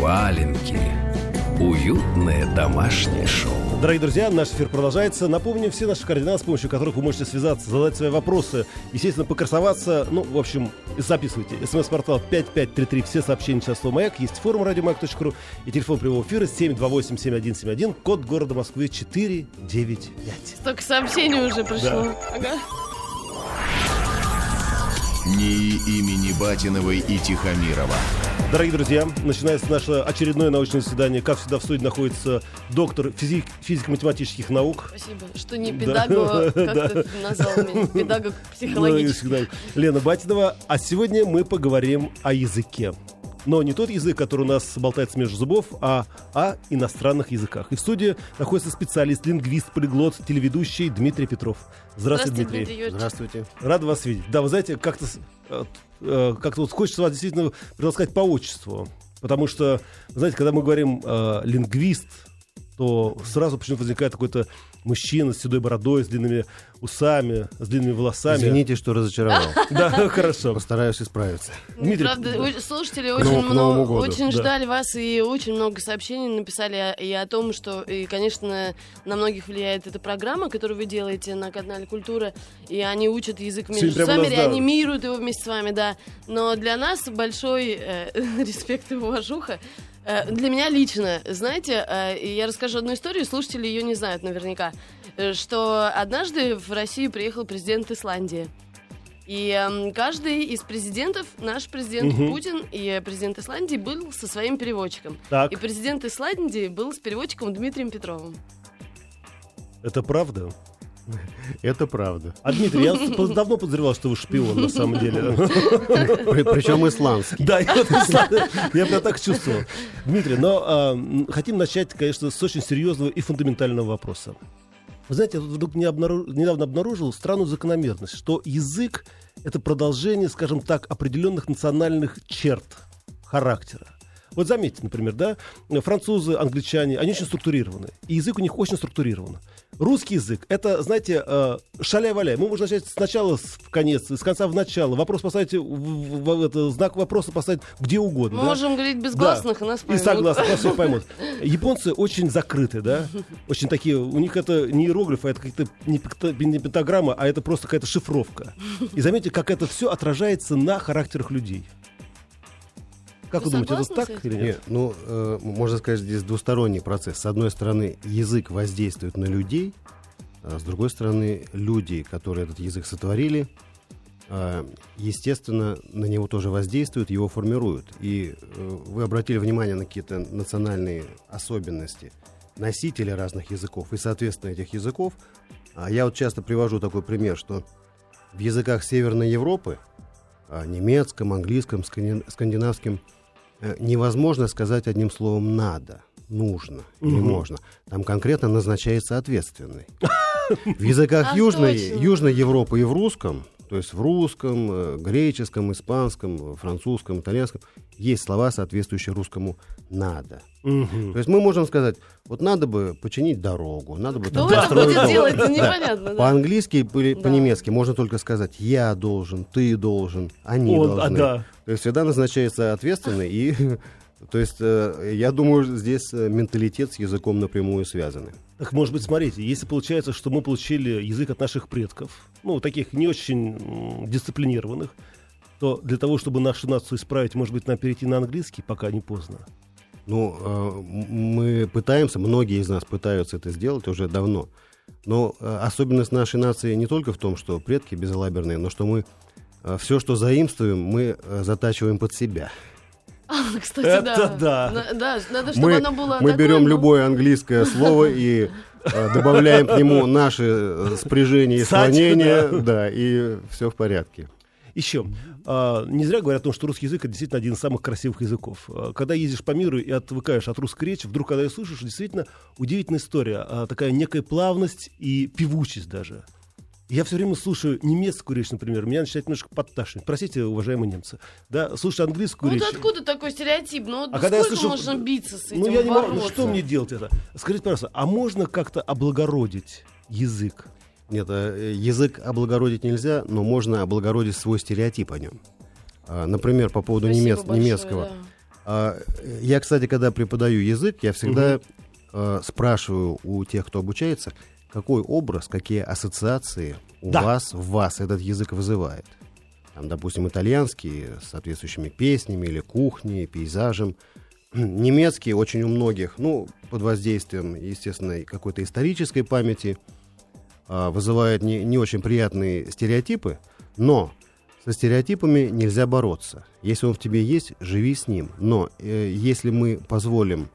Валенки. Уютное домашнее шоу. Дорогие друзья, наш эфир продолжается. Напомню все наши координаты, с помощью которых вы можете связаться, задать свои вопросы, естественно, покрасоваться. Ну, в общем, записывайте. СМС-портал 5533, все сообщения сейчас слово «Маяк». Есть форум радиомаяк.ру и телефон прямого эфира 728-7171, код города Москвы 495. Столько сообщений уже пришло. Ага. НИИ имени Батиновой и Тихомирова. Дорогие друзья, начинается наше очередное научное заседание. Как всегда в студии находится доктор физик, физико-математических наук. Спасибо, что не Да. педагог, как Да. ты назвал меня, педагог Ну, психологический. Лена Батинова. А сегодня мы поговорим о языке. Но не тот язык, который у нас болтается между зубов, а о иностранных языках. И в студии находится специалист, лингвист, полиглот, телеведущий Дмитрий Петров. Здравствуйте, Здравствуйте, Дмитрий. Дмитрий. Здравствуйте. Рад вас видеть. Да, вы знаете, как-то э, как-то вот хочется вас действительно предлагать по отчеству. Потому что, знаете, когда мы говорим э, лингвист, то сразу почему-то возникает какой-то мужчина с седой бородой, с длинными усами, с длинными волосами. Извините, что разочаровал. Да, хорошо. Постараюсь исправиться. Ну, Дмитрий, Правда, слушатели очень Новому- к Новому много, году. очень Да. ждали вас и очень много сообщений написали и о том, что, и, конечно, на многих влияет эта программа, которую вы делаете на канале Культура, и они учат язык между да. реанимируют его вместе с вами, да. Но для нас большой э, респект и уважуха. Э, Для меня лично, знаете, э, я расскажу одну историю, слушатели ее не знают наверняка, э, что однажды в Россию приехал президент Исландии. И эм, каждый из президентов, наш президент Мгм. Путин и президент Исландии был со своим переводчиком. Так, И президент Исландии был с переводчиком Дмитрием Петровым. это правда? Это правда. А, Дмитрий, я давно подозревал, что вы шпион, на самом деле. При- Причем исландский. Да, я, прям так чувствовал. Дмитрий, но а, хотим начать, конечно, с очень серьезного и фундаментального вопроса. Вы знаете, я тут вдруг не обнару- недавно обнаружил странную закономерность, что язык — это продолжение, скажем так, определенных национальных черт характера. Вот заметьте, например, да, французы, англичане, они очень структурированы. И язык у них очень структурирован. Русский язык — это, знаете, э, шаля-валя. Мы можем начать сначала в конец, с конца в начало. Вопрос поставить, в- в- это, знак вопроса поставить где угодно. Мы да? можем говорить без Да. гласных, и нас И поймут. согласны, вас все поймут. Японцы очень закрыты, да? Очень такие, у них это не иероглифы, а это пикто- не пентаграмма, а это просто какая-то шифровка. И заметьте, как это все отражается на характерах людей. Как вы, Вы думаете, это так или нет? Нет, ну, э, можно сказать, здесь двусторонний процесс. С одной стороны, язык воздействует на людей, а с другой стороны, люди, которые этот язык сотворили, э, естественно, на него тоже воздействуют, его формируют. И э, вы обратили внимание на какие-то национальные особенности носителей разных языков и, соответственно, этих языков. А я вот часто привожу такой пример, что в языках Северной Европы, а, немецком, английском, сканди- скандинавском, невозможно сказать одним словом «надо», «нужно» или Мгм. «можно». Там конкретно назначается ответственный. В языках А, Южной. Южной Европы и в русском, то есть в русском, э, греческом, испанском, французском, итальянском, есть слова, соответствующие русскому «надо». Мгм. То есть мы можем сказать, вот надо бы починить дорогу, надо бы там Кто это будет дом. делать, Да. непонятно. да. По-английски или Да. по-немецки можно только сказать «я должен», «ты должен», «они Он, а, должны». да. То есть всегда назначается ответственный, и то есть э, я думаю, здесь э, менталитет с языком напрямую связаны. Так, может быть, смотрите, если получается, что мы получили язык от наших предков, ну, таких не очень дисциплинированных, то для того, чтобы нашу нацию исправить, может быть, нам перейти на английский, пока не поздно. Ну, э, мы пытаемся, многие из нас пытаются это сделать уже давно. Но э, особенность нашей нации не только в том, что предки безалаберные, но что мы все, что заимствуем, мы э, затачиваем под себя. А, Кстати, Это да. Да, надо, чтобы Мы, оно было мы такое, берем ну, любое английское слово и э, добавляем к нему наши э, спряжения и склонения, да, и все в порядке. Еще. А, не зря говорят о том, что русский язык это действительно один из самых красивых языков. А, Когда ездишь по миру и отвыкаешь от русской речи, вдруг, когда ее слышишь, действительно удивительная история. А, такая некая плавность и певучесть даже. Я все время слушаю немецкую речь, например, меня начинает немножко подташнивать. Простите, уважаемые немцы. Да, слушаю английскую Ну речь. вот откуда такой стереотип? Ну вот А когда я слышу- можно биться с этим, Ну, я не могу. Ну, что мне делать это? Скажите, пожалуйста, а можно как-то облагородить язык? Нет, э, язык облагородить нельзя, но можно облагородить свой стереотип о нем. А, Например, по поводу немец- большое, немецкого. да. А, Я, кстати, когда преподаю язык, я всегда э, спрашиваю у тех, кто обучается, какой образ, какие ассоциации у Да. вас, в вас этот язык вызывает. Там, допустим, итальянский с соответствующими песнями или кухней, пейзажем. Немецкий очень у многих, ну, под воздействием, естественно, какой-то исторической памяти, вызывает не, не очень приятные стереотипы, но со стереотипами нельзя бороться. Если он в тебе есть, живи с ним. Но э, если мы позволим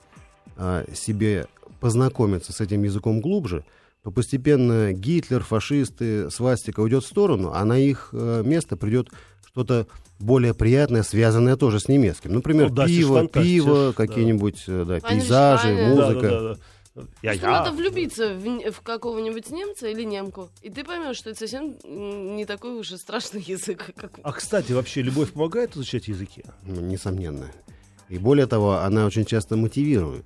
а, себе познакомиться с этим языком глубже, то постепенно Гитлер, фашисты, свастика уйдет в сторону, а на их э, место придет что-то более приятное, связанное тоже с немецким. Например, Ну да, пиво, пиво, да. какие-нибудь э, да, Ваня пейзажи. Да, музыка. да, да, да. Я, Что я. надо влюбиться в, в какого-нибудь немца или немку, и ты поймешь, что это совсем не такой уж и страшный язык, как А, кстати, вообще любовь помогает изучать языки? Ну, Несомненно. И более того, она очень часто мотивирует.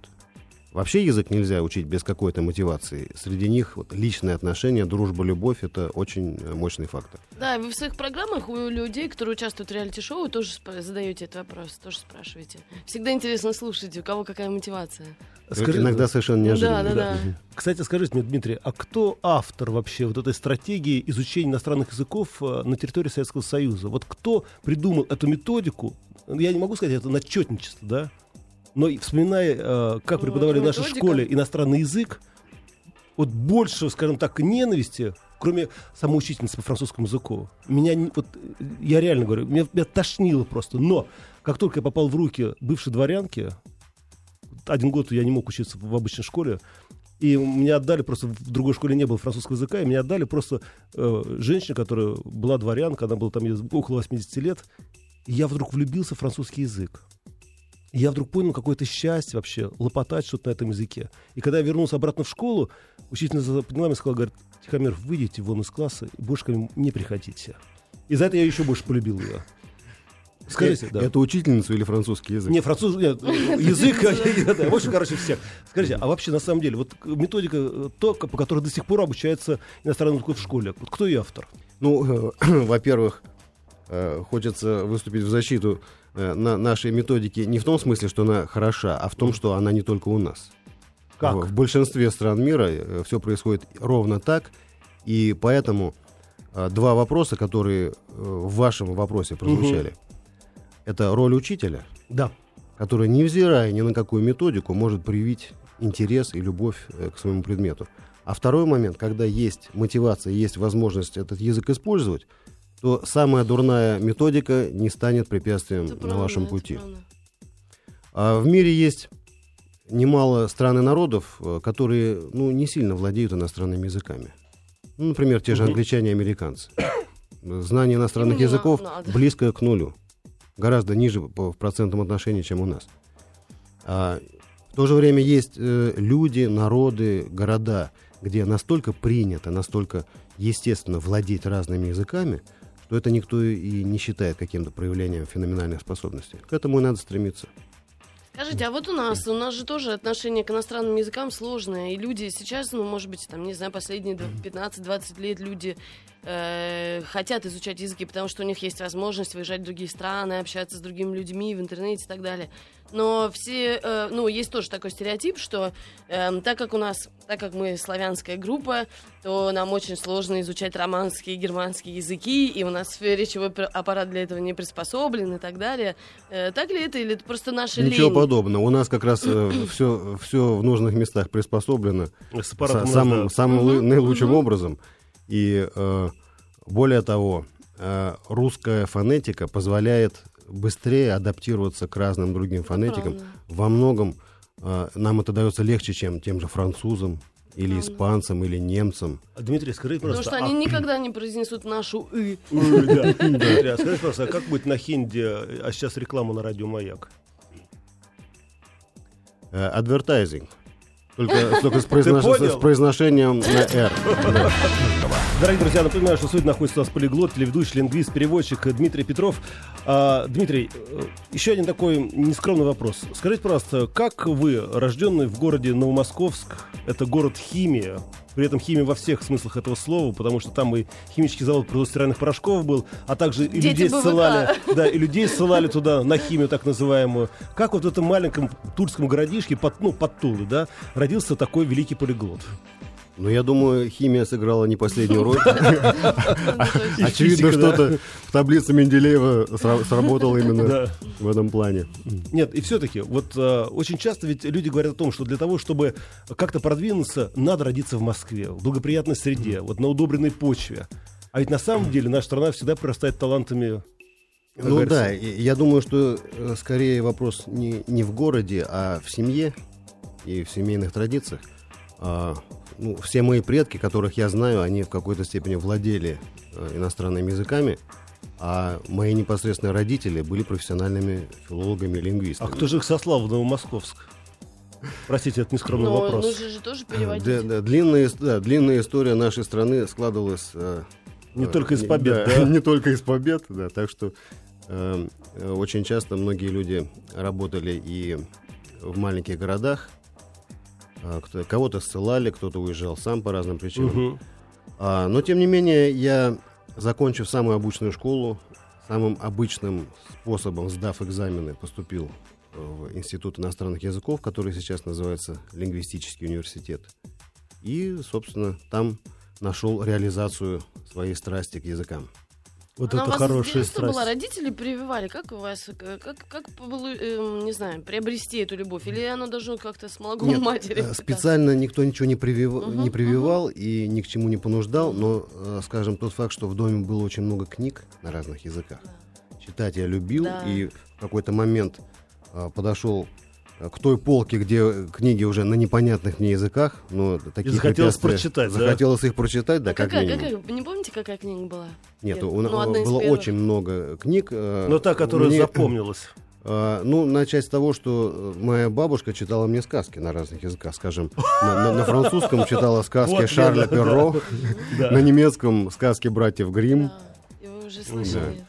Вообще язык нельзя учить без какой-то мотивации. Среди них вот, личные отношения, дружба, любовь — это очень э, мощный фактор. Да, вы в своих программах у людей, которые участвуют в реалити-шоу, тоже задаете этот вопрос, тоже спрашиваете. Всегда интересно слушать, у кого какая мотивация. Скажи- Иногда совершенно неожиданно. Да, да, да. Кстати, скажите мне, Дмитрий, а кто автор вообще вот этой стратегии изучения иностранных языков э, на территории Советского Союза? Вот кто придумал эту методику? Я не могу сказать, это начетничество, да? Но вспоминая, э, как Ну, преподавали в нашей школе иностранный язык, вот больше, скажем так, ненависти, кроме самой учительницы по французскому языку, меня, вот, э, я реально говорю, меня, меня тошнило просто. Но как только я попал в руки бывшей дворянки, один год я не мог учиться в обычной школе, и меня отдали просто в другой школе не было французского языка, и меня отдали просто э, женщине, которая была дворянка, она была там около 80 лет, и я вдруг влюбился в французский язык. И я вдруг понял какое-то счастье вообще лопотать что-то на этом языке. И когда я вернулся обратно в школу, учительница подняла меня и сказала, говорит, Тихомир, выйдите вон из класса и больше ко мне не приходите. И за это я еще больше полюбил ее. Скажите, Э, да. Это учительницу или французский язык? Не, француз, нет, язык, да, в общем, короче, всех. Скажите, а вообще, на самом деле, вот методика, э, то, по которой до сих пор обучается иностранный язык в школе, вот кто ее автор? Ну, э, во-первых, э, хочется выступить в защиту э, на нашей методики не в том смысле, что она хороша, а в том, что она не только у нас. Как? В, в большинстве стран мира все происходит ровно так, и поэтому э, два вопроса, которые э, в вашем вопросе прозвучали, это роль учителя, Да. который, невзирая ни на какую методику, может привить интерес и любовь э, к своему предмету. А второй момент, когда есть мотивация, есть возможность этот язык использовать, то самая дурная методика не станет препятствием Это на правда, вашем пути. правда. А в мире есть немало стран и народов, э, которые ну, не сильно владеют иностранными языками. Ну, например, те же англичане и американцы. Знание иностранных Им языков надо. близко к нулю. Гораздо ниже по- в процентном отношении, чем у нас. А в то же время есть э, люди, народы, города, где настолько принято, настолько естественно владеть разными языками, что это никто и не считает каким-то проявлением феноменальных способностей. К этому и надо стремиться. Скажите, а вот у нас, у нас же тоже отношение к иностранным языкам сложное, и люди сейчас, ну, может быть, там, не знаю, последние дв- 15-20 лет люди э, хотят изучать языки, потому что у них есть возможность выезжать в другие страны, общаться с другими людьми в интернете и так далее. Но все, э, ну, есть тоже такой стереотип, что эм, так как у нас, так как мы славянская группа, то нам очень сложно изучать романские и германские языки, и у нас речевой аппарат для этого не приспособлен и так далее. Э, так ли это, или это просто наша Ничего лень? подобного. У нас как раз все, все в нужных местах приспособлено С самым, самым Мгм, наилучшим мгм. образом. И э, более того, э, русская фонетика позволяет быстрее адаптироваться к разным другим фонетикам. правда. Во многом э, нам это дается легче, чем тем же французам или Правда. испанцам или немцам. Дмитрий, скажите, Потому пожалуйста, что они а- никогда не произнесут нашу «ы». Дмитрий, а пожалуйста, а как будет на хинде, а сейчас реклама на радио «Маяк»? Э, Advertising. Только, только с, произнош- с произношением на «р». Дорогие друзья, напоминаю, что сегодня находится у нас полиглот, телеведущий, лингвист, переводчик Дмитрий Петров. А, Дмитрий, э, еще один такой нескромный вопрос. Скажите, пожалуйста, как вы, рожденный в городе Новомосковск, это город химия, При этом химия во всех смыслах этого слова, потому что там и химический завод производства стиральных порошков был, а также и Дети людей БВК. ссылали, да, и людей ссылали туда на химию так называемую. Как вот в этом маленьком тульском городишке, под, ну, под Тулой, да, родился такой великий полиглот. Ну, я думаю, химия сыграла не последнюю роль. И Очевидно, что-то в таблице Менделеева сра- сработало именно в этом плане. Нет, и все-таки, вот э, очень часто ведь люди говорят о том, что для того, чтобы как-то продвинуться, надо родиться в Москве, в благоприятной среде, вот на удобренной почве. А ведь на самом деле наша страна всегда прорастает талантами. как Ну говорится. да, я думаю, что э, скорее вопрос не, не в городе, а в семье и в семейных традициях. А, ну, все мои предки, которых я знаю, они в какой-то степени владели э, иностранными языками, а мои непосредственно родители были профессиональными филологами и А лингвистами. кто же их сослал в Новомосковск? Простите, это нескромный Но вопрос. нужно же тоже переводить. Да, да, длинная, да, длинная история нашей страны складывалась... э, Не э, только из не- побед, да? Не только из побед, да. Так что э, э, очень часто многие люди работали и в маленьких городах. А, Кого-то ссылали, кто-то уезжал сам по разным причинам. Мгм. А, но, тем не менее, я, закончив самую обычную школу, самым обычным способом, сдав экзамены, поступил э, в Институт иностранных языков, который сейчас называется Лингвистический университет. И, собственно, там нашел реализацию своей страсти к языкам. Вот Она у это вас с хорошая была, страсть. родители прививали. Как у вас, э, как, как эм, не знаю, приобрести эту любовь? Или оно должно как-то с молоком Нет, матери? э, специально никто ничего не, привив- Мгм, не прививал и ни к чему не понуждал, но, э, скажем, тот факт, что в доме было очень много книг на разных языках, читать я любил, Да. и в какой-то момент э, подошел э, к той полке, где книги уже на непонятных мне языках, но такие захотелось прочитать, да? Захотелось их прочитать, да, А как какая, какая- вы не помните, какая книга была? Нет, Нет, у- ну, было очень много книг. э, Но та, которая мне- запомнилась. Э, Ну, начать с того, что моя бабушка читала мне сказки на разных языках, скажем, на, на- на французском читала сказки Вот, Шарля да, да, Перро, Да. на немецком сказки братьев Гримм. Да, и вы уже слышали.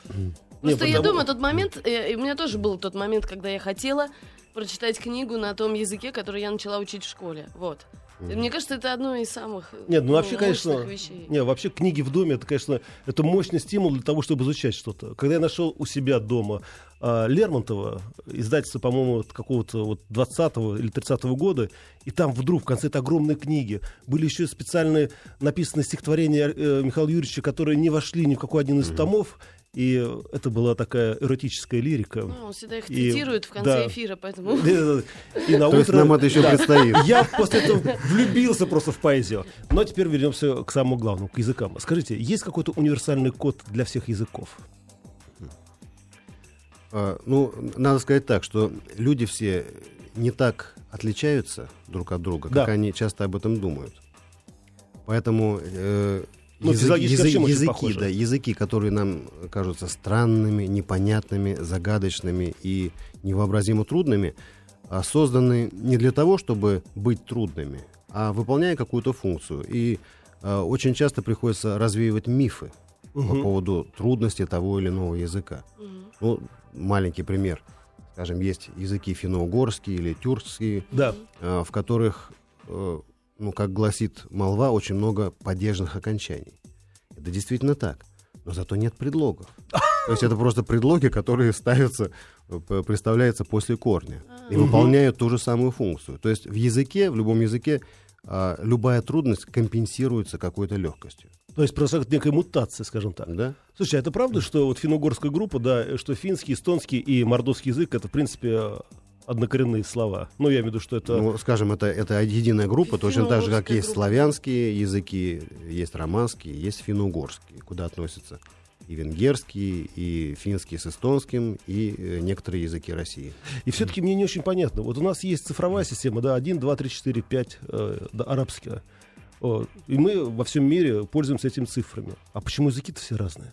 Не, Просто я потому- думаю, тот момент, э, и у меня тоже был тот момент, когда я хотела прочитать книгу на том языке, который я начала учить в школе. Вот. Мне кажется, это одно из самых э, Нет, ну вообще, мощных конечно, вещей. не, вообще книги в доме, это, конечно, это мощный стимул для того, чтобы изучать что-то. Когда я нашел у себя дома а, Лермонтова, издательство, по-моему, от какого-то вот 20-го или 30-го года, и там вдруг в конце этой огромной книги были еще специальные написанные стихотворения э, Михаила Юрьевича, которые не вошли ни в какой один из томов, и это была такая эротическая лирика. Ну, он всегда их И- цитирует в конце да. эфира, поэтому... И на То есть утро- нам это еще Да. предстоит. Я после этого влюбился просто в поэзию. Но теперь вернемся к самому главному, к языкам. Скажите, есть какой-то универсальный код для всех языков? А, Ну, надо сказать так, что люди все не так отличаются друг от друга, Да. как они часто об этом думают. Поэтому э, Ну, язы- физиологически язы- языки, похожи. да, языки, которые нам кажутся странными, непонятными, загадочными и невообразимо трудными, а, созданы не для того, чтобы быть трудными, а выполняя какую-то функцию. И а, очень часто приходится развеивать мифы по Мгм. поводу трудности того или иного языка. Мгм. Ну, маленький пример. Скажем, есть языки финно-угорские или тюркские, Да. э, в которых, э, ну, как гласит молва, очень много падежных окончаний. Это действительно так. Но зато нет предлогов. То есть это просто предлоги, которые ставятся, представляются после корня и выполняют ту же самую функцию. То есть в языке, в любом языке, а, любая трудность компенсируется какой-то легкостью. То есть происходит некая мутация, скажем так. Да? Слушай, а это правда, что вот финно-угорская группа, да, что финский, эстонский и мордовский язык это, в принципе, однокоренные слова. Ну, я имею в виду, что это... Ну, скажем, это, это единая группа, точно так же, как Финно-угорская есть группа. славянские языки, есть романские, есть финно-угорские, куда относятся и венгерские, и финские с эстонским, и э, некоторые языки России. И все-таки мне не очень понятно. Вот у нас есть цифровая система, да, 1, 2, 3, 4, 5, э, да, арабская. О, и мы во всем мире пользуемся этими цифрами. А почему языки-то все разные?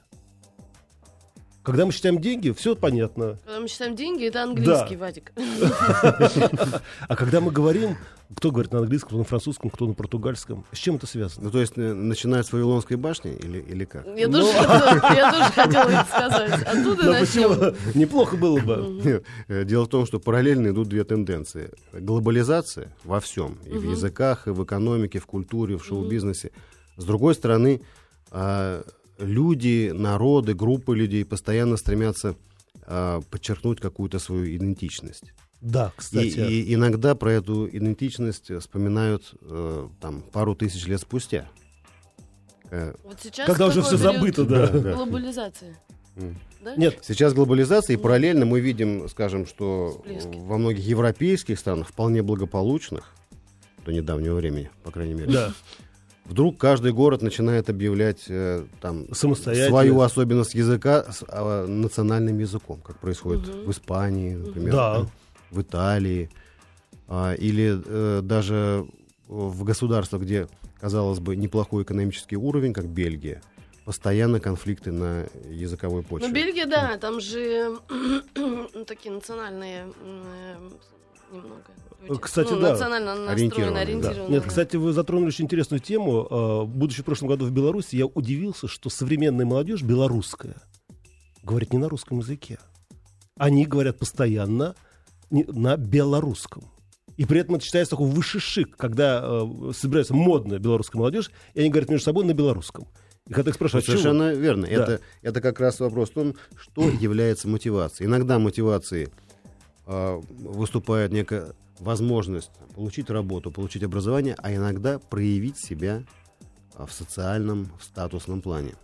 Когда мы считаем деньги, все понятно. Когда мы считаем деньги, это английский, Да. Вадик. А когда мы говорим, кто говорит на английском, кто на французском, кто на португальском, с чем это связано? Ну, то есть, э, начиная с Вавилонской башни или, или как? Я тоже хотела- я тоже хотела это сказать. Оттуда Ну, начнем. почему? Неплохо было бы. Э, Дело в том, что параллельно идут две тенденции. Глобализация во всем. И в языках, и в экономике, в культуре, в шоу-бизнесе. С другой стороны, а, люди, народы, группы людей постоянно стремятся а, подчеркнуть какую-то свою идентичность. Да, И, кстати. и иногда про эту идентичность э, вспоминают э, там, пару тысяч лет спустя. Э, Вот сейчас Когда уже все забыто, да. Глобализация. Да? Нет, Сейчас глобализация, и параллельно мы видим, скажем, что Всплески. во многих европейских странах, вполне благополучных, до недавнего времени, по крайней мере, да. Вдруг каждый город начинает объявлять э, там Самостоятельно. свою особенность языка с а, национальным языком, как происходит в Испании, например, Да. в Италии, а, или э, даже в государствах, где, казалось бы, неплохой экономический уровень, как Бельгия, постоянно конфликты на языковой почве. Ну, Бельгия, да, там же такие национальные э, немного. люди. Кстати, ну, да. Национально настроены, Ориентированные, да. Нет, кстати, вы затронули очень интересную тему. А, Будучи в прошлом году в Беларуси, я удивился, что современная молодежь белорусская говорит не на русском языке. Они говорят постоянно на белорусском. И при этом это считается такой высший шик, когда э, собирается модная белорусская молодежь, и они говорят между собой на белорусском. И когда их спрашивают, «А чего вы?» Совершенно верно. Да. Это, это как раз вопрос в том, что является мотивацией. Иногда мотивацией а, выступает некая возможность получить работу, получить образование, а иногда проявить себя а, в социальном, в статусном плане.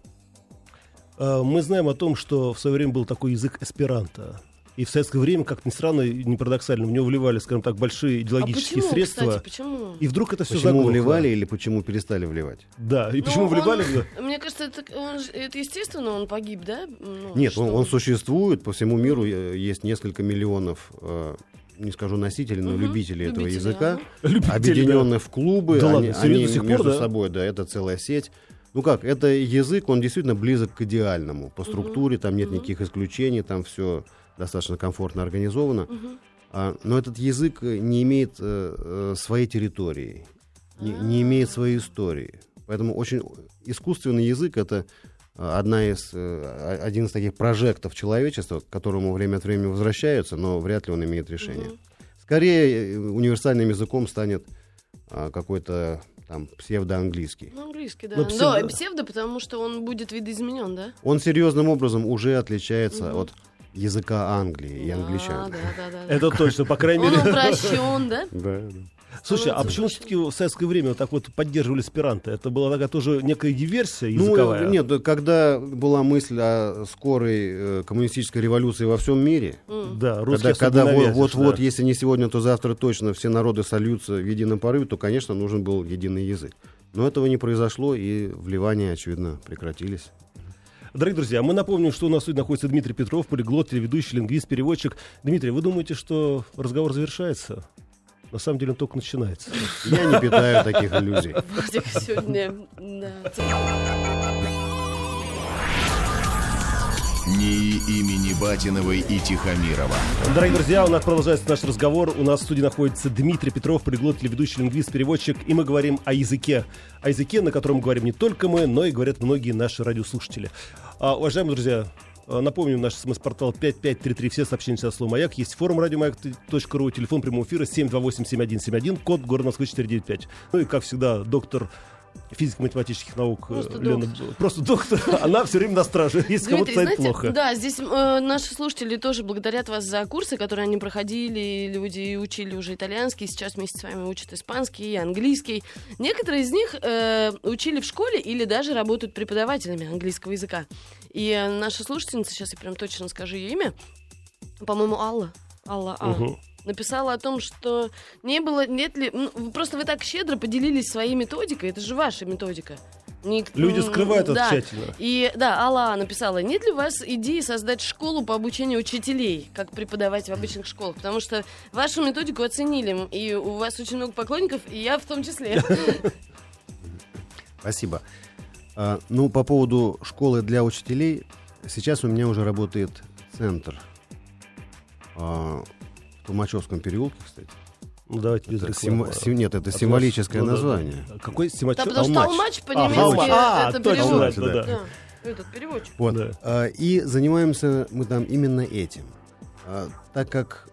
Э, Мы знаем о том, что в свое время был такой язык эсперанто. И в советское время, как ни странно, не парадоксально, в него вливали, скажем так, большие А идеологические почему, средства. кстати, почему? И вдруг это все Почему заглохло. вливали или почему перестали вливать? Да, и Ну, почему он- вливали? Мне кажется, это, он это естественно, он погиб, да? Ну, Нет, он, он существует, по всему миру э, есть несколько миллионов, э, не скажу носителей, но Мгм, любителей этого любителей, языка. ага. Любители, объединенных в клубы, Да они, ладно, они до сих пор, между да? собой, да, это целая сеть. Ну как, это язык, он действительно близок к идеальному. По структуре там нет никаких исключений, там все достаточно комфортно организовано. А, но этот язык э, не имеет э, э, своей территории, не, не имеет своей истории. Поэтому очень искусственный язык это э, одна из, один из таких прожектов человечества, к которому время от времени возвращаются, но вряд ли он имеет решение. Скорее, э, универсальным языком станет а, какой-то там псевдоанглийский. Ну, английский, да. Ну, Да, псевдо- псевдо, потому что он будет видоизменен, да? Он серьезным образом уже отличается от языка Англии и Да, англичан. да, да, да, да. Это точно, по крайней Он мере. упрощен, да? Да, да. Слушай, а почему все-таки в советское время вот так вот поддерживали эсперанто? Это была такая тоже некая диверсия Ну, языковая? нет, да, когда была мысль о скорой э, коммунистической революции во всем мире, Да, русские когда, когда вот-вот, да. если не сегодня, то завтра точно все народы сольются в едином порыве, то, конечно, нужен был единый язык. Но этого не произошло, и вливания, очевидно, прекратились. Дорогие друзья, мы напомним, что у нас сегодня находится Дмитрий Петров, полиглот, телеведущий, лингвист, переводчик. Дмитрий, вы думаете, что разговор завершается? На самом деле он только начинается. Я не питаю таких иллюзий. Сегодня. НИИ имени Батиновой и Тихомирова. Дорогие друзья, у нас продолжается наш разговор. У нас в студии находится Дмитрий Петров, полиглот, телеведущий, лингвист, переводчик. И мы говорим о языке. О языке, на котором говорим не только мы, но и говорят многие наши радиослушатели. А, уважаемые друзья, а, Напомним, наш смс-портал 5533, все сообщения сейчас слово «Маяк». Есть форум радиомаяк.ру, телефон прямого эфира 728-7171, код город Москвы 495. Ну и, как всегда, доктор физико-математических наук э, Просто Лена, доктор. просто доктор, она все время на страже, если кому-то станет знаете, плохо. да, здесь э, наши слушатели тоже благодарят вас за курсы, которые они проходили. Люди учили уже итальянский, сейчас вместе с вами учат испанский и английский. Некоторые из них э, учили в школе или даже работают преподавателями английского языка. И э, наша слушательница, сейчас я прям точно скажу ее имя, по-моему, Алла. Алла А. Мгм. Написала о том, что не было, нет ли... ну, просто вы так щедро поделились своей методикой, это же ваша методика. Ник- Люди скрывают это да. тщательно. И да, Алла написала, нет ли у вас идеи создать школу по обучению учителей, как преподавать в обычных школах? Потому что вашу методику оценили, и у вас очень много поклонников, и я в том числе. Спасибо. А, ну, по поводу школы для учителей, сейчас у меня уже работает центр а, Толмачевском переулке, кстати. Ну, давайте без Это рекламы. симо- си- нет, это А символическое ну, да, да. название. А Какой Симач... Да, потому что Толмач. А, по-немецки. А, это точно, перевод. да, да. Да, этот переводчик. Вот. Да. А, И занимаемся мы там именно этим. А, Так как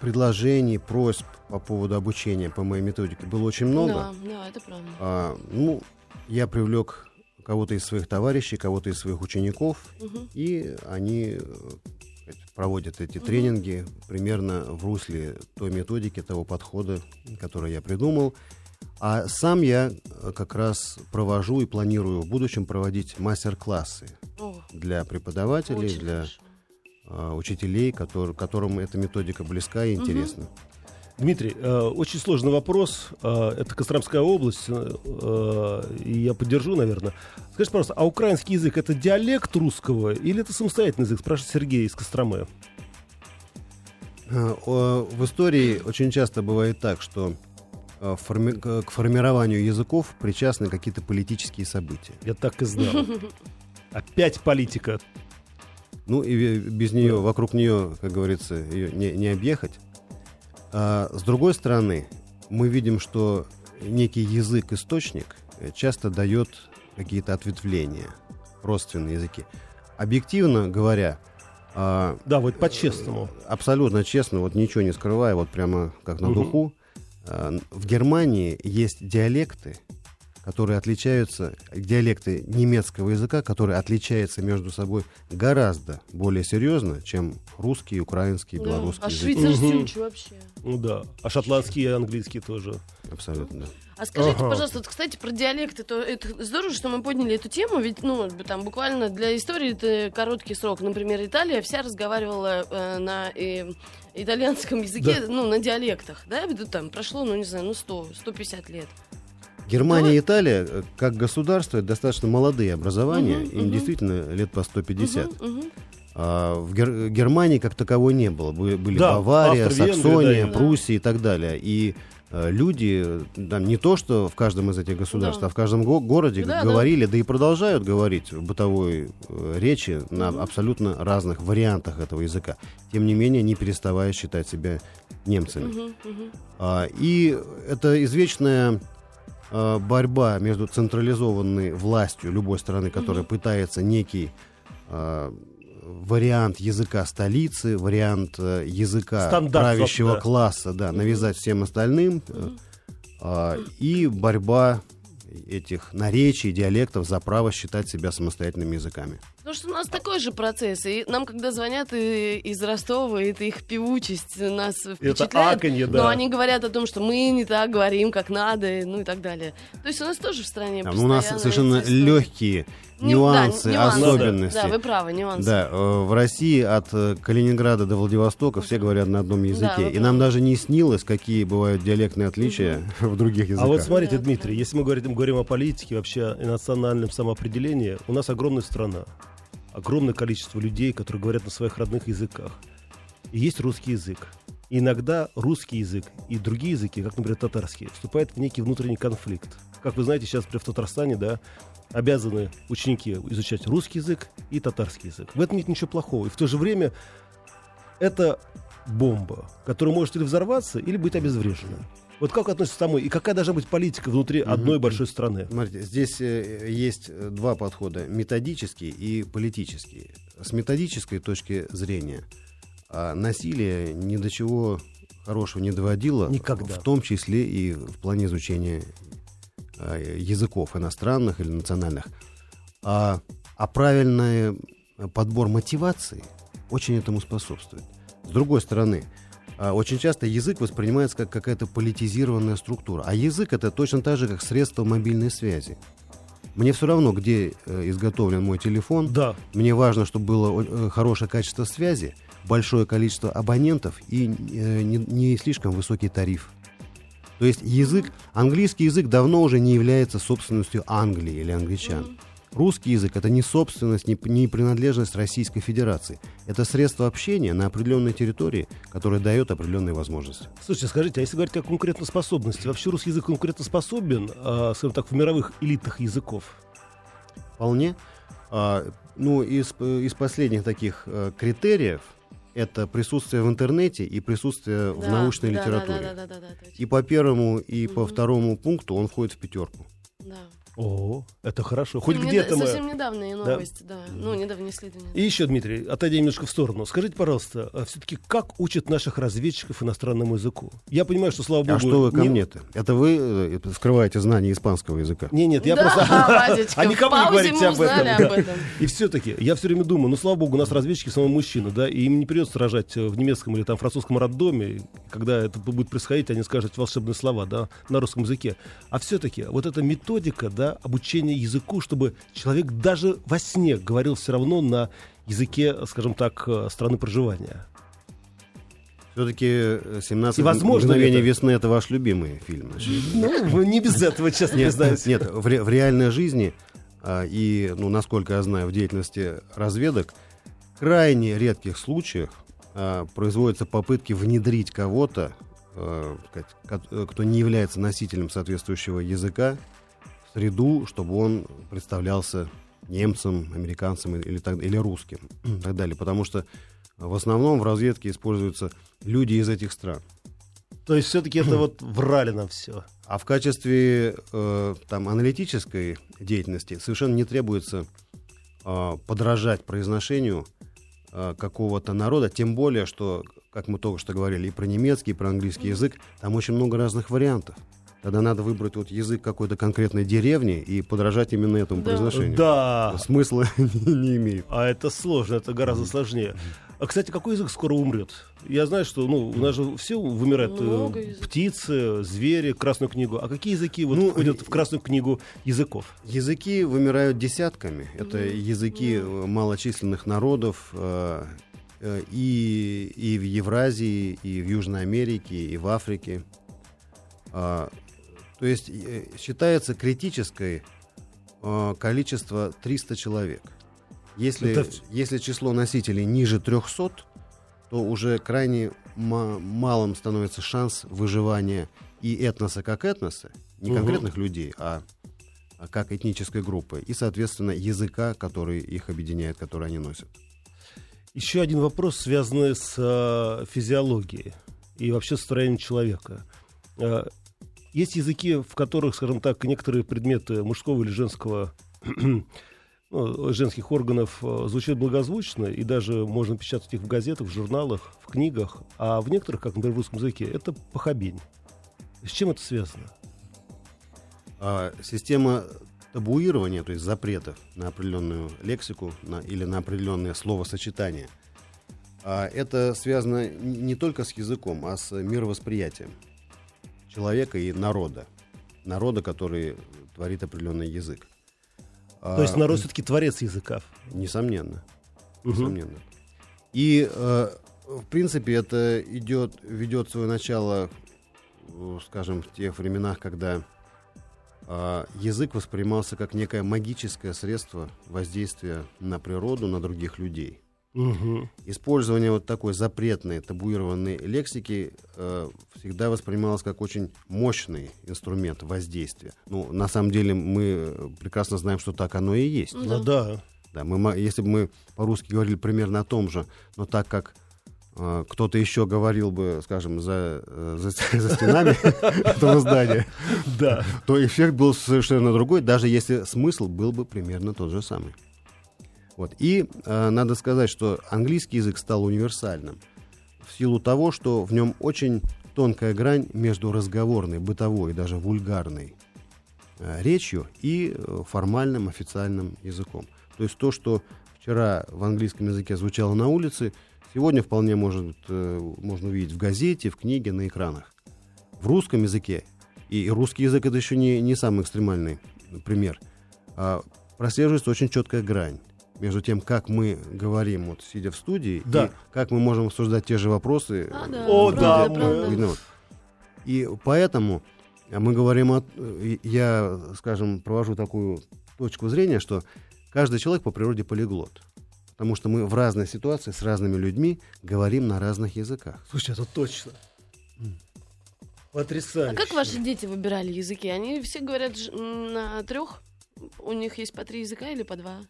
предложений, просьб по поводу обучения по моей методике было очень много, Да, да, это правда. а, ну, я привлек кого-то из своих товарищей, кого-то из своих учеников, Мгм. и они проводят эти тренинги примерно в русле той методики, того подхода, который я придумал. А сам я э, как раз провожу и планирую в будущем проводить мастер-классы для преподавателей, очень для хорошо. а, учителей, котор- которым эта методика близка и интересна. Дмитрий, э, очень сложный вопрос. Э, это Костромская область, э, и я поддержу, наверное. Скажите, пожалуйста, а украинский язык это диалект русского или это самостоятельный язык? Спрашивает Сергей из Костромы. О, В истории очень часто бывает так, что а, форми- к формированию языков причастны какие-то политические события. Я так и знал. Опять политика. Ну и без нее, вокруг нее, как говорится, ее не, не объехать. А, с другой стороны, мы видим, что некий язык-источник э, часто дает какие-то ответвления, родственные языки. Объективно говоря, а, Да, вот по-честному. абсолютно честно, вот ничего не скрывая, вот прямо как на Мгм. духу, а, в Германии есть диалекты, которые отличаются, диалекты немецкого языка, которые отличаются между собой гораздо более серьезно, чем русский, украинский, Да. белорусский А языки. швейцарский учу вообще. Ну да. А шотландский и английский тоже. Абсолютно, да. А скажите, Ага. пожалуйста, вот, кстати, про диалекты, то это здорово, что мы подняли эту тему, ведь, ну, там буквально для истории это короткий срок. Например, Италия вся разговаривала э, на э, итальянском языке, Да. ну, на диалектах, да, там прошло, ну, не знаю, ну, 100, 150 лет. Германия Ну, и Италия, э, как государство, это достаточно молодые образования, Мгм, им мгм. действительно лет по 150. Мгм, мгм. А в Гер- Германии как таковой не было. Бы- Были Да, Бавария, Саксония, да, и- Пруссия и так далее. И э, люди, там, не то что в каждом из этих государств, Да. а в каждом го- городе Да, да. говорили, да. и продолжают говорить в бытовой э, речи на Мгм. абсолютно разных вариантах этого языка. Тем не менее, не переставая считать себя немцами. Мгм, мгм. А, И это извечная а, борьба между централизованной властью любой страны, которая Мгм. пытается некий а, вариант языка столицы, вариант э, языка Стандарт, правящего да. класса, да, навязать всем остальным, э, а, и борьба этих наречий, диалектов за право считать себя самостоятельными языками. Потому что у нас такой же процесс. И нам, когда звонят и- из Ростова, это их певучесть нас впечатляет. аканье, да. Но они говорят о том, что мы не так говорим, как надо, и- ну и так далее. То есть у нас тоже в стране А, ну, у нас совершенно легкие нюансы, да, нюансы. особенности. Да, вы правы, нюансы. Да, э, в России от э, Калининграда до Владивостока все говорят на одном языке. вы и нам даже не снилось, какие бывают диалектные отличия в других языках. А вот смотрите, Да, Дмитрий, да. если мы говорим, говорим о политике, вообще и национальном самоопределении, у нас огромная страна. Огромное количество людей, которые говорят на своих родных языках. И есть русский язык. И иногда русский язык и другие языки, как, например, татарский, вступают в некий внутренний конфликт. Как вы знаете, сейчас например, в Татарстане, да, обязаны ученики изучать русский язык и татарский язык. В этом нет ничего плохого. И в то же время это бомба, которая может или взорваться, или быть обезврежена. Вот как относится к тому, и какая должна быть политика внутри одной большой страны? Смотрите, здесь э, есть два подхода, методический и политический. С методической точки зрения а, насилие ни до чего хорошего не доводило, Никогда. в том числе и в плане изучения а, языков иностранных или национальных. А, а правильный подбор мотивации очень этому способствует. С другой стороны, а, очень часто язык воспринимается как какая-то политизированная структура. А язык это точно так же, как средство мобильной связи. Мне все равно, где э, изготовлен мой телефон. Да, Мне важно, чтобы было э, хорошее качество связи, большое количество абонентов и э, не, не слишком высокий тариф. То есть язык, английский язык давно уже не является собственностью Англии или англичан. Русский язык это не собственность, не, не принадлежность Российской Федерации. Это средство общения на определенной территории, которое дает определенные возможности. Слушайте, скажите, а если говорить о конкурентоспособности, вообще русский язык конкурентоспособен, а, скажем так, в мировых элитных языков? Вполне. А, ну, из, из последних таких э, критериев это присутствие в интернете и присутствие в Да, научной да, литературе. Да, да, да, да, да, точно. И по первому, и по Мгм. второму пункту он входит в пятерку. Да. О, это хорошо. Хоть Совсем где-то неда- мы... Совсем недавние новости, да. Ну, недавнее исследование. И еще, Дмитрий, отойдя немножко в сторону, скажите, пожалуйста, все-таки как учат наших разведчиков иностранному языку? Я понимаю, что, слава богу... А что вы ко не- мне-то? Это вы э, скрываете знание испанского языка? Не, нет, я да, просто... Вадечка, А никому не говорите об этом. да. об этом. И все-таки, я все время думаю, ну, слава богу, у нас разведчики самые мужчины, да, и им не придется рожать э, в немецком или там французском роддоме, когда это будет происходить, они скажут волшебные слова, да, на русском языке. А все-таки вот эта методика, да, обучения языку, чтобы человек даже во сне говорил все равно на языке, скажем так, э, страны проживания. Все-таки 17 И возможно мгновений это? весны это ваш любимый фильм. Ну, не без этого, честно признаюсь. нет в, ре- в реальной жизни а, и, ну, насколько я знаю, в деятельности разведок, в крайне редких случаях а, производятся попытки внедрить кого-то, ко- кто не является носителем соответствующего языка, среду, чтобы он представлялся немцем, американцем или, так- или русским и так далее. Потому что в основном в разведке используются люди из этих стран. То есть все-таки это вот врали нам все. А в качестве э, там, аналитической деятельности совершенно не требуется э, подражать произношению э, какого-то народа, тем более, что, как мы только что говорили, и про немецкий, и про английский язык, там очень много разных вариантов. Тогда надо выбрать вот язык какой-то конкретной деревни и подражать именно этому Да. произношению. Да. Смысла не, не имеет. А это сложно, это гораздо сложнее. А, кстати, какой язык скоро умрет? Я знаю, что ну, у нас же все вымирают. э, Много языков. птицы, звери, Красную книгу. А какие языки вот Ну, входят в Красную книгу языков? Языки вымирают десятками. Это языки э, малочисленных народов э, э, и, и в Евразии, и в Южной Америке, и в Африке. А, то есть э, считается критическое э, количество 300 человек. Если, Это если число носителей ниже 300, то уже крайне ма- малым становится шанс выживания и этноса как этноса, не Мгм. конкретных людей, а а как этнической группы, и, соответственно, языка, который их объединяет, который они носят. Еще один вопрос, связанный с э, физиологией и вообще строением человека. Э, есть языки, в которых, скажем так, некоторые предметы мужского или женского ну, женских органов э, звучат благозвучно, и даже можно печатать их в газетах, в журналах, в книгах, а в некоторых, как, например, в русском языке, это похабень. С чем это связано? А система табуирования, то есть запретов на определенную лексику на- или на определенное словосочетание, а это связано не только с языком, а с мировосприятием человека и народа. Народа, который творит определенный язык. То есть народ все-таки творец языка. Несомненно. Мгм. Несомненно. И, э, в принципе, это идет, ведет свое начало, э, скажем, в тех временах, когда э, язык воспринимался как некое магическое средство воздействия на природу, на других людей. Мгм. Использование вот такой запретной, табуированной лексики э, всегда воспринималось как очень мощный инструмент воздействия. Ну, на самом деле, мы прекрасно знаем, что так оно и есть. Ну Ну да. Да, мы, если бы мы по-русски говорили примерно о том же, но так как э, кто-то еще говорил бы, скажем, за, э, за, за стенами этого здания, Да. то эффект был совершенно другой, даже если смысл был бы примерно тот же самый. Вот. И э, надо сказать, что английский язык стал универсальным в силу того, что в нем очень тонкая грань между разговорной, бытовой даже вульгарной э, речью и э, формальным официальным языком. То есть то, что вчера в английском языке звучало на улице, сегодня вполне может, э, можно увидеть в газете, в книге, на экранах. В русском языке, и русский язык это еще не, не самый экстремальный пример, а прослеживается очень четкая грань между тем, как мы говорим, вот сидя в студии, Да. и как мы можем обсуждать те же вопросы. А, да, О, да, правда, правда. вот. И поэтому мы говорим о... э, Я, скажем, провожу такую точку зрения, что каждый человек по природе полиглот. Потому что мы в разной ситуации с разными людьми говорим на разных языках. Слушай, это точно. Потрясающе. А как ваши дети выбирали языки? Они все говорят на трех? У них есть по три языка или по два?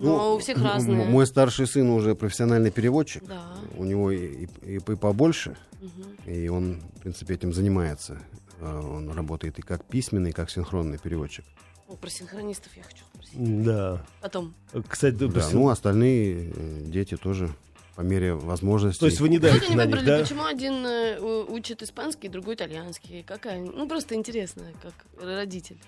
Но у всех разные. Мой старший сын уже профессиональный переводчик. Да. У него и, и- и побольше, Мгм. и он, в принципе, этим занимается. А, Он работает и как письменный, и как синхронный переводчик. О, про синхронистов я хочу спросить. Да. Потом. Кстати, Да, допустим, ну, остальные э, дети тоже по мере возможностей. то есть вы не Как даете они на них, выбрали, да? почему один э, учит испанский, другой итальянский? Какая? Ну, просто интересно, как родитель.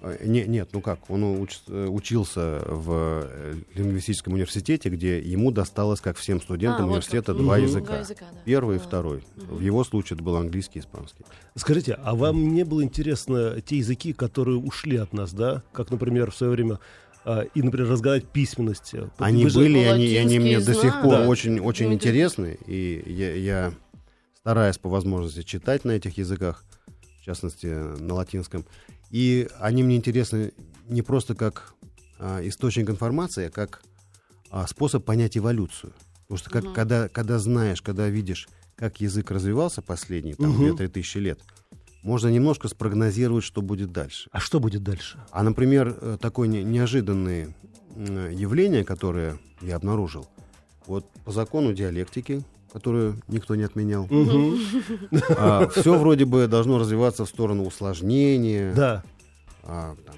А, Не, нет, ну как, он уч- э, учился в э, лингвистическом университете, где ему досталось, как всем студентам А, вот университета, как. два Мгм. языка. Два языка, да. Первый и Да. второй. Мгм. В его случае это был английский и испанский. Скажите, а вам не было интересно те языки, которые ушли от нас, да? Как, например, в свое время а, и, например, разгадать письменность. Они Вы же- были, и Ну, они, и они мне до сих пор знаю. очень, очень Дмитрий. интересны. И я, я стараюсь по возможности читать на этих языках, в частности, на латинском. И они мне интересны не просто как а, источник информации, а как а, способ понять эволюцию. Потому что как, Мгм. когда, когда знаешь, когда видишь, как язык развивался последние там, Мгм. 2-3 тысячи лет, можно немножко спрогнозировать, что будет дальше. А что будет дальше? А, например, э, такое не- неожиданное явление, которое я обнаружил, вот по закону диалектики, которую никто не отменял, Мгм. все вроде бы должно развиваться в сторону усложнения, Да. а, там,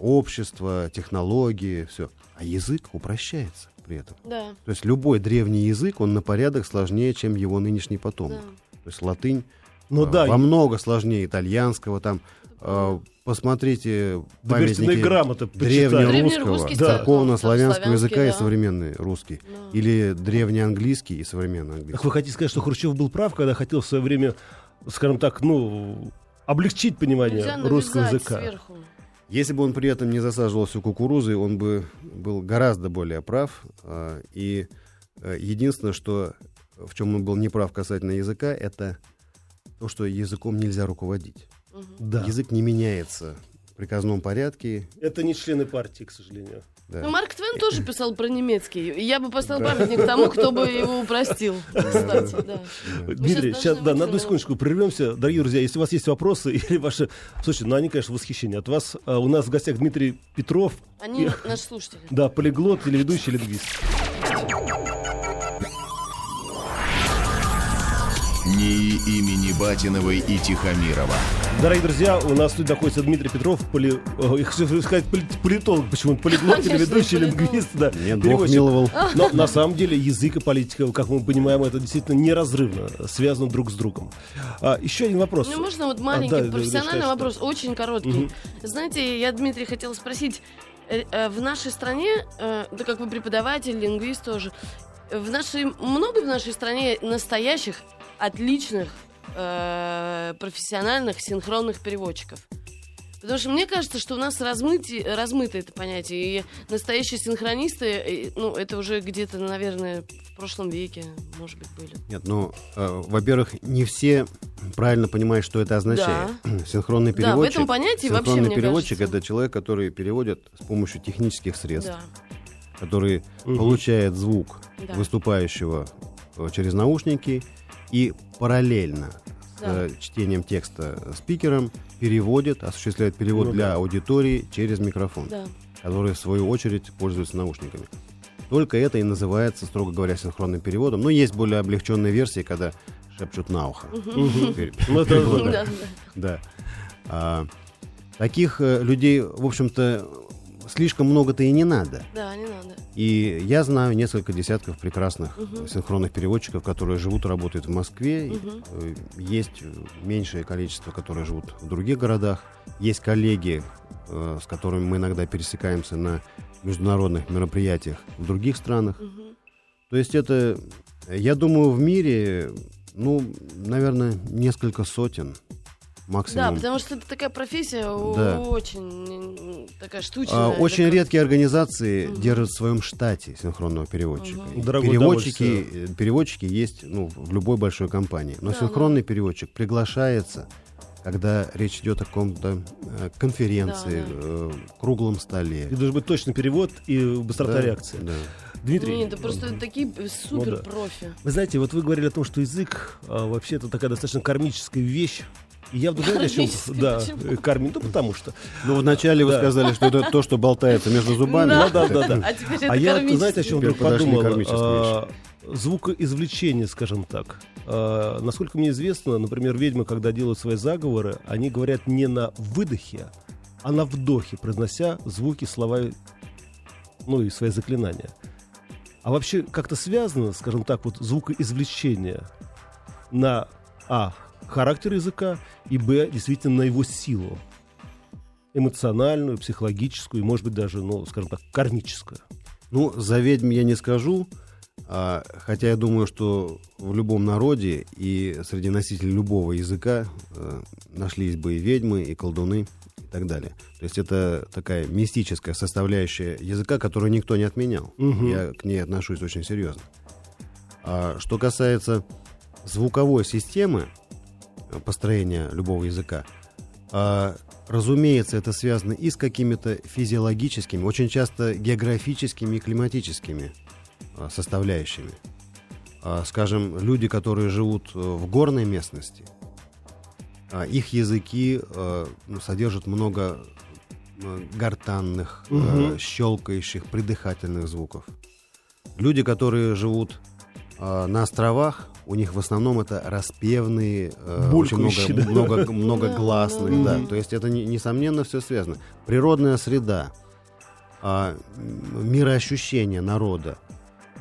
общества, технологии, все. А язык упрощается при этом. Да, То есть любой древний язык, он на порядок сложнее, чем его нынешний потомок. да. То есть латынь Ну а, да, во много сложнее итальянского. Там, а, посмотрите памятники грамота древнерусского, Да. церковно-славянского языка и да. современный русский. Да. Или древнеанглийский и современный Так английский. вы хотите сказать, что Хрущев был прав, когда хотел в свое время, скажем так, ну, облегчить понимание Нельзя русского языка? сверху. Если бы он при этом не засаживал всю кукурузой, он бы был гораздо более прав. а, И э, единственное, что в чем он был неправ касательно языка, это то, что языком нельзя руководить. Мгм. Да. Язык не меняется в приказном порядке. Это не члены партии, к сожалению. да. Ну, Марк Твен тоже писал про немецкий. И Я бы поставил памятник тому, кто бы его упростил. Кстати, да. Дмитрий, сейчас сейчас, да, на одну секундочку прервемся. Дорогие друзья, если у вас есть вопросы или ваши... Слушайте, ну они, конечно, восхищение от вас. А, У нас в гостях Дмитрий Петров, Они наши слушатели. да, полиглот, телеведущий, лингвист. НИИ имени Батиновой и Тихомирова. Дорогие друзья, у нас тут находится Дмитрий Петров, поли... о, я хочу сказать поли- политолог, почему-то полиглот, Конечно, телеведущий, политолог. лингвист, да, Нет, Бог миловал. Но на самом деле язык и политика, как мы понимаем, это действительно неразрывно связано друг с другом. А, еще один вопрос. Ну, можно вот А, маленький да, да, профессиональный конечно. вопрос, очень короткий. Знаете, я, Дмитрий, хотела спросить, э, э, в нашей стране, э, да как вы преподаватель, лингвист тоже, в нашей, много в нашей стране настоящих, отличных, э, профессиональных синхронных переводчиков? Потому что мне кажется, что у нас размыти, размыто это понятие. И настоящие синхронисты, э, ну, это уже где-то, наверное, в прошлом веке, может быть, были. Нет, ну, э, во-первых, не все правильно понимают, что это означает. Синхронный Да, в переводчик. этом понятии вообще, синхронный мне переводчик кажется. это человек, который переводит с помощью технических средств, Да, который Мгм. получает звук да. выступающего через наушники и параллельно с Да. э, чтением текста спикером переводит, осуществляет перевод Ну для да. аудитории через микрофон, Да. который в свою очередь пользуется наушниками. Только это и называется, строго говоря, синхронным переводом. Но есть более облегченные версии, когда шепчут на ухо. Ну. Да. А, таких э, людей, в общем-то, слишком много-то и не надо. Да, не надо. И я знаю несколько десятков прекрасных э, синхронных переводчиков, которые живут и работают в Москве. Э, Есть меньшее количество, которые живут в других городах. Есть коллеги, э, с которыми мы иногда пересекаемся на международных мероприятиях в других странах. Мгм. То есть это, я думаю, в мире, ну, наверное, несколько сотен Да, максимум. потому что это такая профессия Да. очень такая штучная. А, Очень такая- редкие организации Мгм. держат в своем штате синхронного переводчика. Мгм. И Дорогое Переводчики, э, переводчики есть ну, в любой большой компании. Но Да, синхронный переводчик приглашается, когда речь идет о каком-то э, конференции, Да, да. э, круглом столе. И должен быть точный перевод и быстрота Да, реакции. да. Дмитрий, Нет, это просто такие Ну супер профи. вы знаете, вот вы говорили о том, что язык а, вообще это такая достаточно кармическая вещь. И я вдруг, знаете, о Да, почему? э, карми... Ну, потому что... Ну, вначале вы сказали, что это то, что болтается между зубами. Ну, да, да, да. А А я, знаете, о чем вдруг подумал? А, Звукоизвлечение, скажем так. А, Насколько мне известно, например, ведьмы, когда делают свои заговоры, они говорят не на выдохе, а на вдохе, произнося звуки, слова, ну и свои заклинания. А вообще как-то связано, скажем так, вот звукоизвлечение на А. характер языка и Б. действительно на его силу. Эмоциональную, психологическую и, может быть, даже, ну, скажем так, кармическую. Ну, за ведьм я не скажу, а, хотя я думаю, что в любом народе и среди носителей любого языка э, нашлись бы и ведьмы, и колдуны, и так далее. То есть это такая мистическая составляющая языка, которую никто не отменял. Мгм. Я к ней отношусь очень серьезно. А что касается звуковой системы э, построения любого языка, а, разумеется, это связано и с какими-то физиологическими, очень часто географическими и климатическими а, составляющими. А, Скажем, люди, которые живут э, в горной местности, а, их языки э, ну, содержат много гортанных, э, Мгм. щелкающих, придыхательных звуков. Люди, которые живут на островах, у них в основном это распевные, э, очень Булькающие, да. много, много, многогласные, Да, да. да. То есть это, не- несомненно, все связано. Природная среда, а, м, мироощущение народа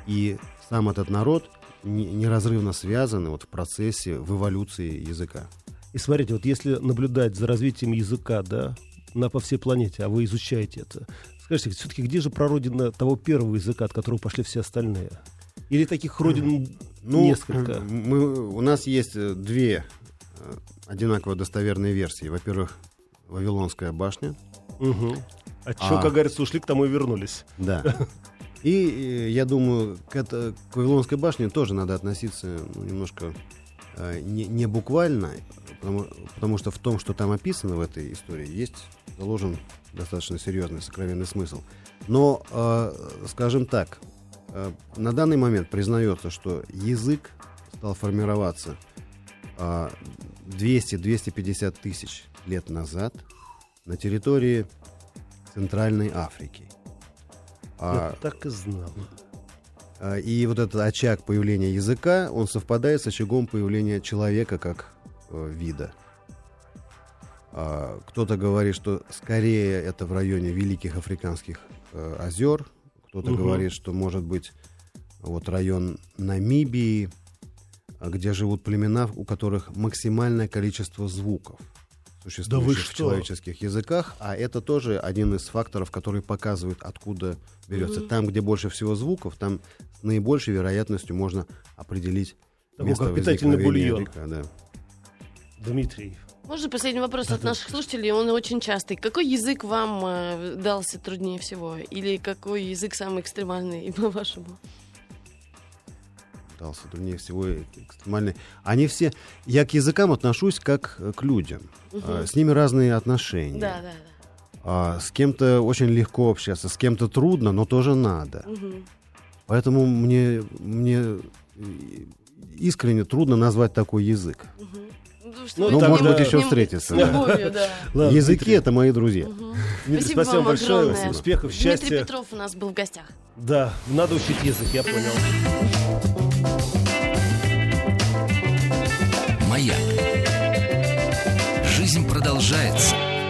и сам этот народ не- неразрывно связаны вот в процессе, в эволюции языка. И смотрите, вот если наблюдать за развитием языка, да, на по всей планете, а вы изучаете это, скажите, все-таки где же прародина того первого языка, от которого пошли все остальные? Или таких родин Ну, несколько? Мы, у нас есть э, две э, одинаково достоверные версии. Во-первых, Вавилонская башня. Угу. От чего, А. как говорится, ушли, к тому и вернулись. Да. И э, я думаю, к, это, к Вавилонской башне тоже надо относиться ну, немножко э, не, не буквально, потому, потому что в том, что там описано в этой истории, есть заложен достаточно серьезный сокровенный смысл. Но, э, скажем так, на данный момент признается, что язык стал формироваться э, 200-250 тысяч лет назад на территории Центральной Африки. А, Я так и знал. а, И вот этот очаг появления языка, он совпадает с очагом появления человека как э, вида. А, Кто-то говорит, что скорее это в районе Великих Африканских э, озер. Кто-то Мгм. говорит, что может быть вот район Намибии, где живут племена, у которых максимальное количество звуков существующих в что? человеческих языках, а это тоже один из факторов, который показывает, откуда берется. Там, где больше всего звуков, там с наибольшей вероятностью можно определить Такой место как питательный бульон. языка, да. Дмитрий. Можно последний вопрос от наших слушателей? Он очень частый. Какой язык вам э, дался труднее всего? Или какой язык самый экстремальный, по-вашему? Дался труднее всего экстремальный. Они все... Я к языкам отношусь как э, к людям. А, С ними разные отношения. Да, да, да. А, С кем-то очень легко общаться, с кем-то трудно, но тоже надо. Мгм. Поэтому мне, мне э, искренне трудно назвать такой язык. Что Ну, Ну, может быть, еще встретиться. Языки Дмитрий. это мои друзья. Дмитрий, Спасибо спасибо вам большое. огромное. Успехов, Дмитрий счастья. Петров у нас был в гостях. Да, надо учить язык, я понял. Маяк. Жизнь продолжается.